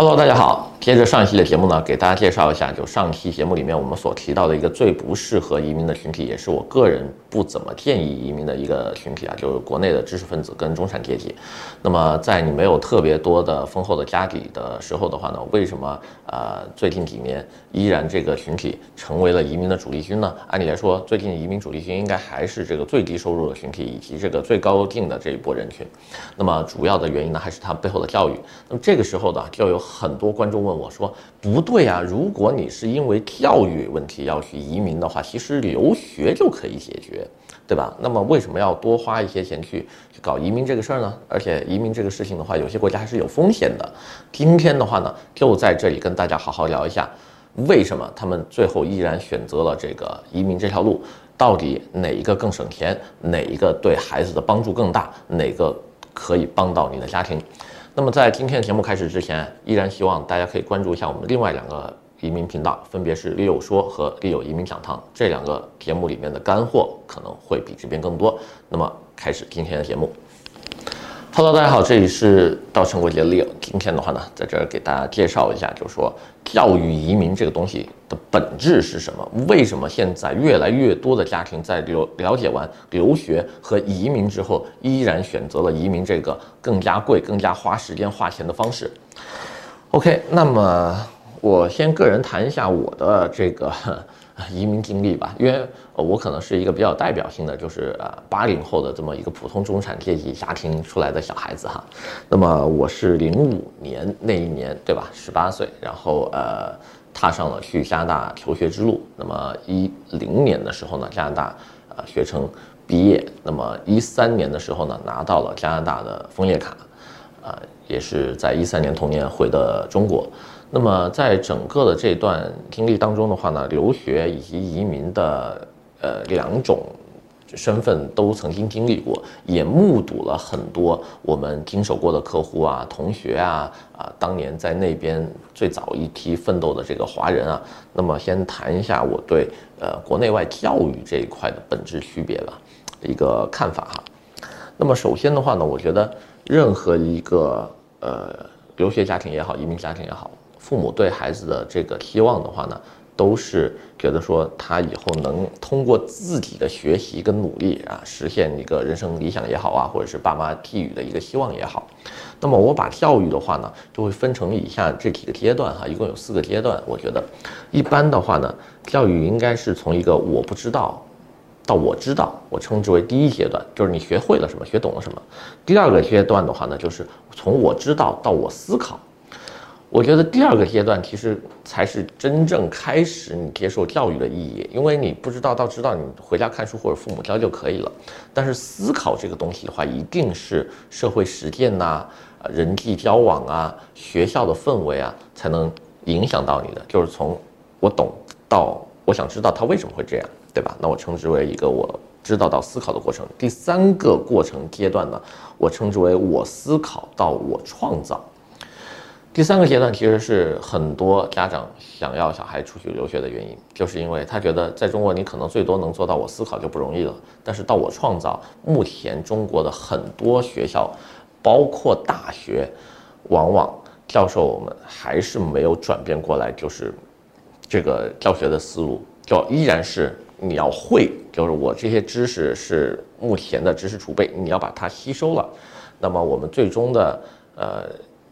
Hello，大家好。接着上一期的节目呢，给大家介绍一下，就上期节目里面我们所提到的一个最不适合移民的群体，也是我个人不怎么建议移民的一个群体啊，就是国内的知识分子跟中产阶级。那么在你没有特别多的丰厚的家底的时候的话呢，为什么呃最近几年依然这个群体成为了移民的主力军呢？按理来说，最近移民主力军应该还是这个最低收入的群体以及这个最高净的这一波人群。那么主要的原因呢，还是他背后的教育。那么这个时候呢，就有很多观众问。问我说不对啊，如果你是因为教育问题要去移民的话，其实留学就可以解决，对吧？那么为什么要多花一些钱去去搞移民这个事儿呢？而且移民这个事情的话，有些国家还是有风险的。今天的话呢，就在这里跟大家好好聊一下，为什么他们最后依然选择了这个移民这条路？到底哪一个更省钱？哪一个对孩子的帮助更大？哪个可以帮到你的家庭？那么在今天的节目开始之前，依然希望大家可以关注一下我们另外两个移民频道，分别是利友说和利友移民讲堂。这两个节目里面的干货可能会比这边更多。那么开始今天的节目。Hello，大家好，这里是稻盛国际的 Leo。今天的话呢，在这儿给大家介绍一下，就是说教育移民这个东西的本质是什么？为什么现在越来越多的家庭在留了解完留学和移民之后，依然选择了移民这个更加贵、更加花时间、花钱的方式？OK，那么我先个人谈一下我的这个。移民经历吧，因为我可能是一个比较代表性的，就是呃八零后的这么一个普通中产阶级家庭出来的小孩子哈。那么我是零五年那一年，对吧？十八岁，然后呃踏上了去加拿大求学之路。那么一零年的时候呢，加拿大呃学成毕业。那么一三年的时候呢，拿到了加拿大的枫叶卡，呃，也是在一三年同年回的中国。那么在整个的这段经历当中的话呢，留学以及移民的呃两种身份都曾经经历过，也目睹了很多我们经手过的客户啊、同学啊啊，当年在那边最早一批奋斗的这个华人啊。那么先谈一下我对呃国内外教育这一块的本质区别吧，一个看法哈。那么首先的话呢，我觉得任何一个呃留学家庭也好，移民家庭也好。父母对孩子的这个期望的话呢，都是觉得说他以后能通过自己的学习跟努力啊，实现一个人生理想也好啊，或者是爸妈寄予的一个希望也好。那么我把教育的话呢，就会分成以下这几个阶段哈，一共有四个阶段。我觉得一般的话呢，教育应该是从一个我不知道到我知道，我称之为第一阶段，就是你学会了什么，学懂了什么。第二个阶段的话呢，就是从我知道到我思考。我觉得第二个阶段其实才是真正开始你接受教育的意义，因为你不知道到知道，你回家看书或者父母教就可以了。但是思考这个东西的话，一定是社会实践呐、人际交往啊、学校的氛围啊，才能影响到你的。就是从我懂到我想知道他为什么会这样，对吧？那我称之为一个我知道到思考的过程。第三个过程阶段呢，我称之为我思考到我创造。第三个阶段其实是很多家长想要小孩出去留学的原因，就是因为他觉得在中国你可能最多能做到我思考就不容易了，但是到我创造，目前中国的很多学校，包括大学，往往教授我们还是没有转变过来，就是这个教学的思路，就依然是你要会，就是我这些知识是目前的知识储备，你要把它吸收了，那么我们最终的呃。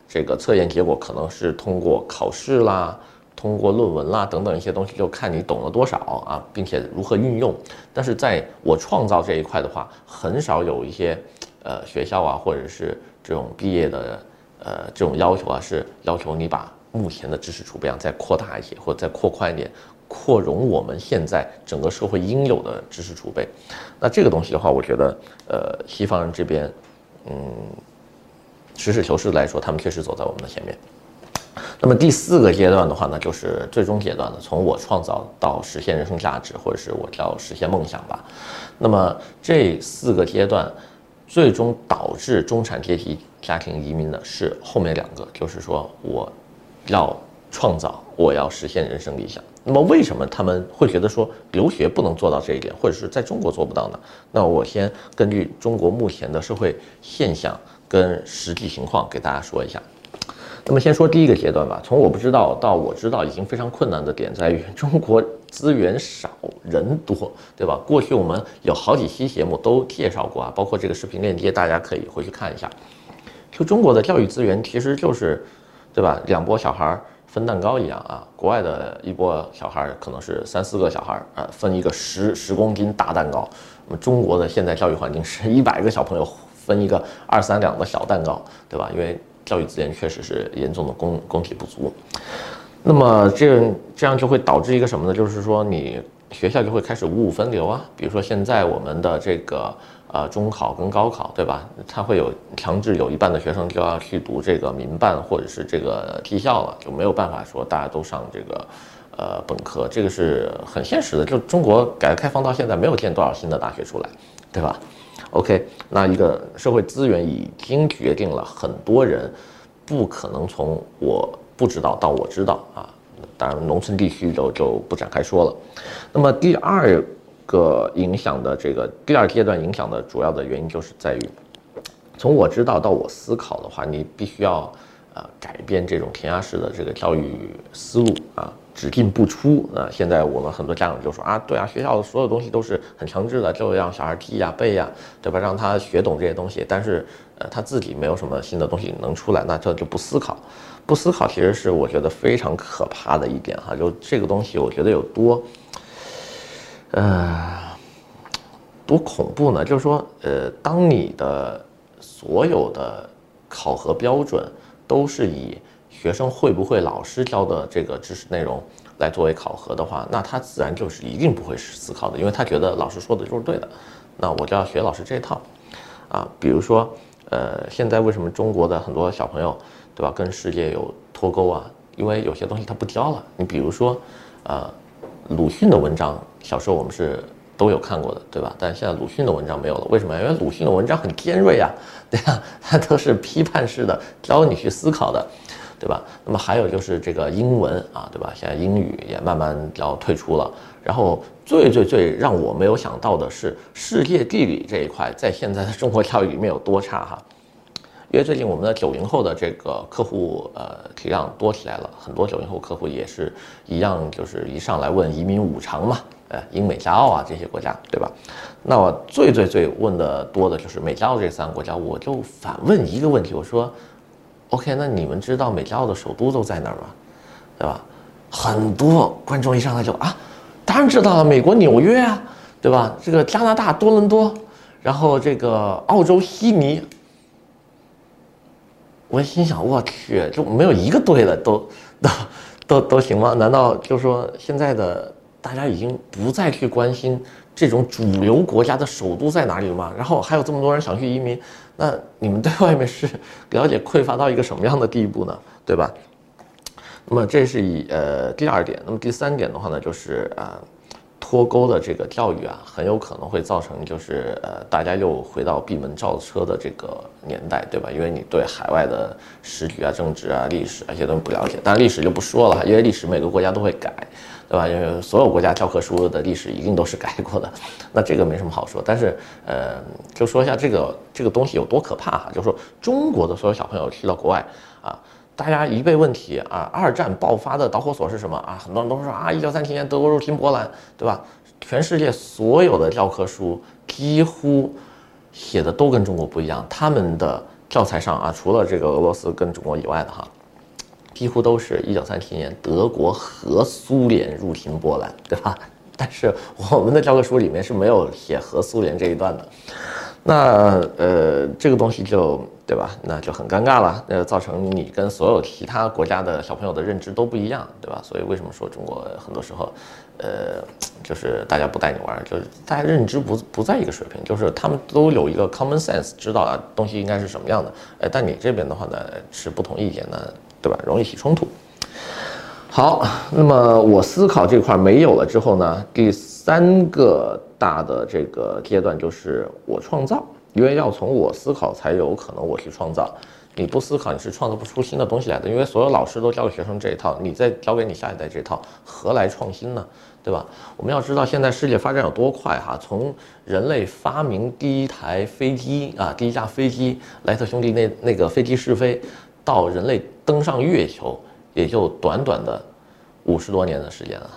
这个测验结果可能是通过考试啦，通过论文啦等等一些东西，就看你懂了多少啊，并且如何运用。但是在我创造这一块的话，很少有一些呃学校啊，或者是这种毕业的呃这种要求啊，是要求你把目前的知识储备量再扩大一些，或者再扩宽一点，扩容我们现在整个社会应有的知识储备。那这个东西的话，我觉得呃西方人这边嗯。实事求是来说，他们确实走在我们的前面。那么第四个阶段的话呢，就是最终阶段的，从我创造到实现人生价值，或者是我叫实现梦想吧。那么这四个阶段，最终导致中产阶级家庭移民的是后面两个，就是说我要创造，我要实现人生理想。那么为什么他们会觉得说留学不能做到这一点，或者是在中国做不到呢？那我先根据中国目前的社会现象。跟实际情况给大家说一下，那么先说第一个阶段吧，从我不知道到我知道，已经非常困难的点在于中国资源少人多，对吧？过去我们有好几期节目都介绍过啊，包括这个视频链接，大家可以回去看一下。就中国的教育资源其实就是，对吧？两波小孩分蛋糕一样啊，国外的一波小孩可能是三四个小孩啊，分一个十十公斤大蛋糕。那么中国的现在教育环境是一百个小朋友分一个二三两的小蛋糕，对吧？因为教育资源确实是严重的供供给不足，那么这这样就会导致一个什么呢？就是说你学校就会开始五五分流啊。比如说现在我们的这个呃中考跟高考，对吧？它会有强制有一半的学生就要去读这个民办或者是这个技校了，就没有办法说大家都上这个呃本科，这个是很现实的。就中国改革开放到现在没有建多少新的大学出来，对吧？OK，那一个社会资源已经决定了很多人不可能从我不知道到我知道啊，当然农村地区就就不展开说了。那么第二个影响的这个第二阶段影响的主要的原因就是在于，从我知道到我思考的话，你必须要呃改变这种填鸭式的这个教育思路啊。只进不出啊！现在我们很多家长就说啊，对啊，学校的所有东西都是很强制的，就让小孩记呀、背呀，对吧？让他学懂这些东西，但是呃，他自己没有什么新的东西能出来，那这就不思考，不思考其实是我觉得非常可怕的一点哈。就这个东西，我觉得有多，呃，多恐怖呢？就是说，呃，当你的所有的考核标准都是以学生会不会老师教的这个知识内容来作为考核的话，那他自然就是一定不会是思考的，因为他觉得老师说的就是对的，那我就要学老师这套，啊，比如说，呃，现在为什么中国的很多小朋友，对吧，跟世界有脱钩啊？因为有些东西他不教了。你比如说，呃，鲁迅的文章，小时候我们是都有看过的，对吧？但现在鲁迅的文章没有了，为什么？因为鲁迅的文章很尖锐啊，对呀，他都是批判式的，教你去思考的。对吧？那么还有就是这个英文啊，对吧？现在英语也慢慢要退出了。然后最最最让我没有想到的是，世界地理这一块在现在的中国教育里面有多差哈？因为最近我们的九零后的这个客户呃体量多起来了，很多九零后客户也是一样，就是一上来问移民五常嘛，呃，英美加澳啊这些国家，对吧？那我最最最问的多的就是美加澳这三个国家，我就反问一个问题，我说。OK，那你们知道美加澳的首都都在哪儿吗？对吧？很多观众一上来就啊，当然知道了，美国纽约啊，对吧？这个加拿大多伦多，然后这个澳洲悉尼。我心想，我去，就没有一个对的，都都都都行吗？难道就说现在的大家已经不再去关心这种主流国家的首都在哪里了吗？然后还有这么多人想去移民？那你们对外面是了解匮乏到一个什么样的地步呢？对吧？那么这是以呃第二点，那么第三点的话呢，就是啊脱钩的这个教育啊，很有可能会造成就是呃大家又回到闭门造车的这个年代，对吧？因为你对海外的时局啊、政治啊、历史啊这些东西不了解，当然历史就不说了，因为历史每个国家都会改。对吧？因为所有国家教科书的历史一定都是改过的，那这个没什么好说。但是，呃，就说一下这个这个东西有多可怕哈。就是说，中国的所有小朋友去到国外啊，大家一被问题啊，二战爆发的导火索是什么啊？很多人都说啊，一九三七年德国入侵波兰，对吧？全世界所有的教科书几乎写的都跟中国不一样，他们的教材上啊，除了这个俄罗斯跟中国以外的哈。几乎都是一九三七年德国和苏联入侵波兰，对吧？但是我们的教科书里面是没有写和苏联这一段的。那呃，这个东西就对吧？那就很尴尬了，那造成你跟所有其他国家的小朋友的认知都不一样，对吧？所以为什么说中国很多时候，呃，就是大家不带你玩，就是大家认知不不在一个水平，就是他们都有一个 common sense，知道啊东西应该是什么样的，哎，但你这边的话呢是不同意见呢。对吧？容易起冲突。好，那么我思考这块没有了之后呢，第三个大的这个阶段就是我创造，因为要从我思考才有可能我去创造。你不思考，你是创造不出新的东西来的。因为所有老师都教给学生这一套，你再教给你下一代这套，何来创新呢？对吧？我们要知道现在世界发展有多快哈，从人类发明第一台飞机啊，第一架飞机，莱特兄弟那那个飞机试飞。到人类登上月球，也就短短的五十多年的时间了，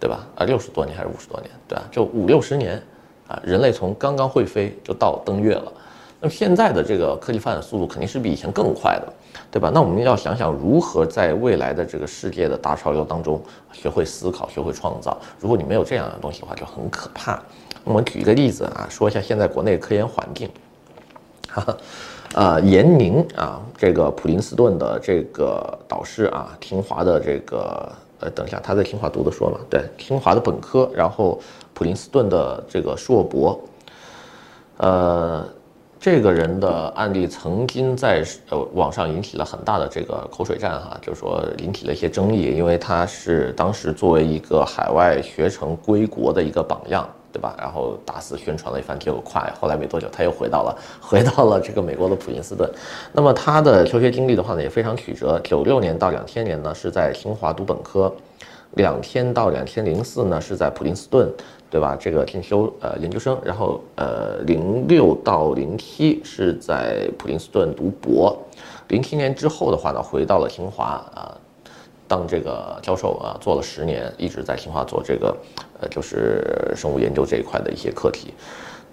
对吧？啊，六十多年还是五十多年？对吧？就五六十年，啊，人类从刚刚会飞就到登月了。那么现在的这个科技发展速度肯定是比以前更快的，对吧？那我们要想想如何在未来的这个世界的大潮流当中学会思考、学会创造。如果你没有这样的东西的话，就很可怕。那么举一个例子啊，说一下现在国内科研环境。哈哈，呃，严宁啊，这个普林斯顿的这个导师啊，清华的这个呃，等一下，他在清华读的硕嘛？对，清华的本科，然后普林斯顿的这个硕博，呃。这个人的案例曾经在呃网上引起了很大的这个口水战哈，就是说引起了一些争议，因为他是当时作为一个海外学成归国的一个榜样，对吧？然后大肆宣传了一番，结果快，后来没多久他又回到了 回到了这个美国的普林斯顿。那么他的求学经历的话呢，也非常曲折。九六年到两千年呢是在清华读本科，两千到两千零四呢是在普林斯顿。对吧？这个进修呃研究生，然后呃零六到零七是在普林斯顿读博，零七年之后的话呢，回到了清华啊，当这个教授啊，做了十年，一直在清华做这个呃就是生物研究这一块的一些课题。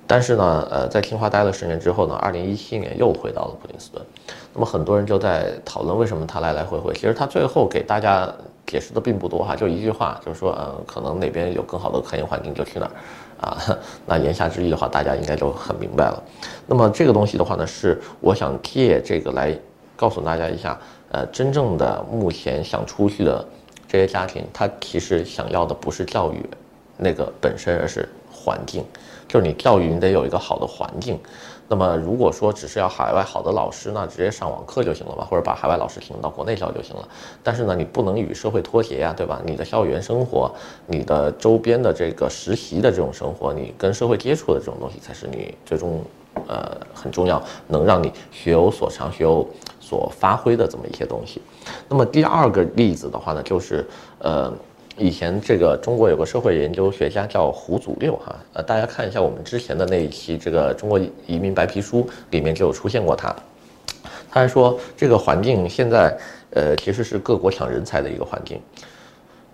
但是呢，呃，在清华待了十年之后呢，二零一七年又回到了普林斯顿。那么很多人就在讨论为什么他来来回回。其实他最后给大家解释的并不多哈，就一句话，就是说，嗯，可能哪边有更好的科研环境就去哪儿，啊，那言下之意的话，大家应该就很明白了。那么这个东西的话呢，是我想借这个来告诉大家一下，呃，真正的目前想出去的这些家庭，他其实想要的不是教育那个本身，而是环境。就是你教育你得有一个好的环境，那么如果说只是要海外好的老师，那直接上网课就行了吧，或者把海外老师请到国内教就行了。但是呢，你不能与社会脱节呀，对吧？你的校园生活，你的周边的这个实习的这种生活，你跟社会接触的这种东西，才是你最终呃很重要，能让你学有所长、学有所发挥的这么一些东西。那么第二个例子的话呢，就是呃。以前这个中国有个社会研究学家叫胡祖六哈，呃，大家看一下我们之前的那一期这个中国移民白皮书里面就有出现过他，他还说这个环境现在呃其实是各国抢人才的一个环境。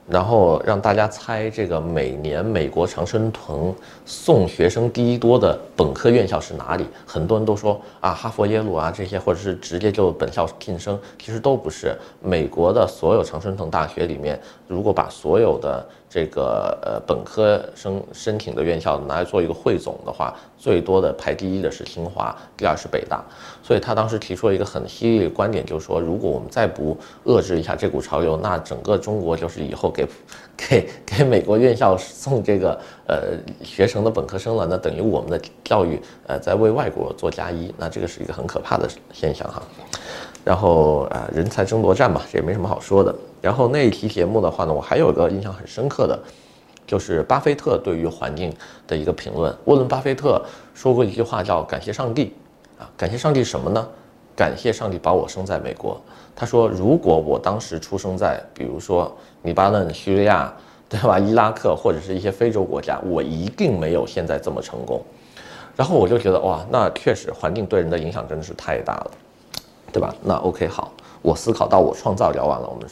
然后让大家猜这个每年美国常春藤送学生第一多的本科院校是哪里？很多人都说啊，哈佛、耶鲁啊这些，或者是直接就本校晋升，其实都不是。美国的所有常春藤大学里面，如果把所有的这个呃本科生申请的院校拿来做一个汇总的话，最多的排第一的是清华，第二是北大。所以他当时提出了一个很犀利的观点，就是说，如果我们再不遏制一下这股潮流，那整个中国就是以后给 给给美国院校送这个呃学成的本科生了，那等于我们的教育呃在为外国做嫁衣，那这个是一个很可怕的现象哈。然后啊，人才争夺战嘛，这也没什么好说的。然后那一期节目的话呢，我还有一个印象很深刻的，就是巴菲特对于环境的一个评论。沃伦·巴菲特说过一句话，叫“感谢上帝”，啊，感谢上帝什么呢？感谢上帝把我生在美国。他说，如果我当时出生在，比如说黎巴嫩、叙利亚，对吧？伊拉克或者是一些非洲国家，我一定没有现在这么成功。然后我就觉得，哇，那确实环境对人的影响真的是太大了。对吧？那 OK 好，我思考到我创造聊完了，我们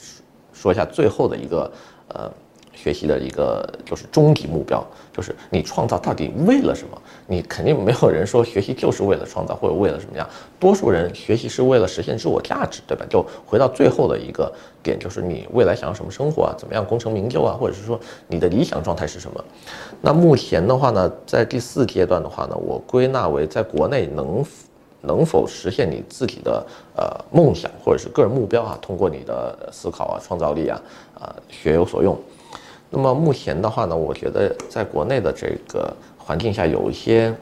说一下最后的一个呃学习的一个就是终极目标，就是你创造到底为了什么？你肯定没有人说学习就是为了创造或者为了什么样，多数人学习是为了实现自我价值，对吧？就回到最后的一个点，就是你未来想要什么生活啊？怎么样功成名就啊？或者是说你的理想状态是什么？那目前的话呢，在第四阶段的话呢，我归纳为在国内能。能否实现你自己的呃梦想或者是个人目标啊？通过你的思考啊、创造力啊、啊、学有所用。那么目前的话呢，我觉得在国内的这个环境下，有一些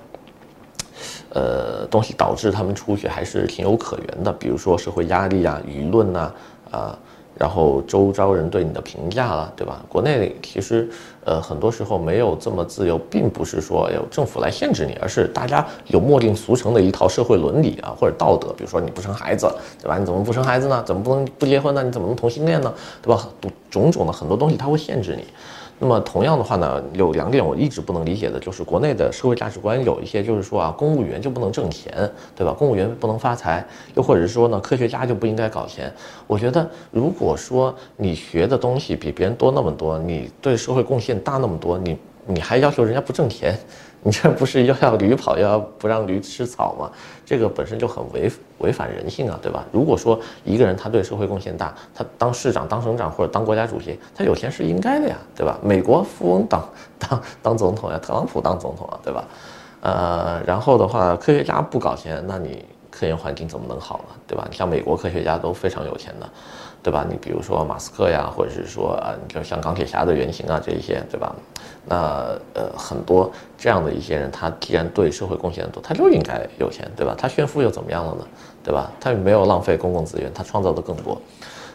呃东西导致他们出去还是情有可原的，比如说社会压力啊、舆论呐啊。然后周遭人对你的评价了，对吧？国内其实，呃，很多时候没有这么自由，并不是说有政府来限制你，而是大家有墨定俗成的一套社会伦理啊，或者道德。比如说你不生孩子，对吧？你怎么不生孩子呢？怎么不能不结婚呢？你怎么能同性恋呢？对吧？种种的很多东西它会限制你。那么同样的话呢，有两点我一直不能理解的，就是国内的社会价值观有一些就是说啊，公务员就不能挣钱，对吧？公务员不能发财，又或者是说呢，科学家就不应该搞钱。我觉得，如果说你学的东西比别人多那么多，你对社会贡献大那么多，你你还要求人家不挣钱？你 这不是又要驴跑，又要不让驴吃草吗？这个本身就很违违反人性啊，对吧？如果说一个人他对社会贡献大，他当市长、当省长或者当国家主席，他有钱是应该的呀，对吧？美国富翁当当当总统呀，特朗普当总统啊，对吧？呃，然后的话，科学家不搞钱，那你科研环境怎么能好呢？对吧？你像美国科学家都非常有钱的。对吧？你比如说马斯克呀，或者是说啊，你就像钢铁侠的原型啊，这一些，对吧？那呃，很多这样的一些人，他既然对社会贡献多，他就应该有钱，对吧？他炫富又怎么样了呢？对吧？他没有浪费公共资源，他创造的更多。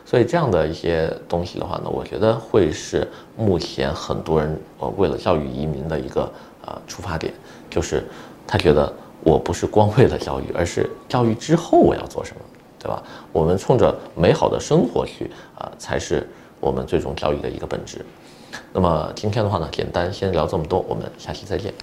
所以这样的一些东西的话呢，我觉得会是目前很多人呃为了教育移民的一个呃出发点，就是他觉得我不是光为了教育，而是教育之后我要做什么。对吧？我们冲着美好的生活去啊才是我们最终交易的一个本质。那么今天的话呢简单先聊这么多我们下期再见。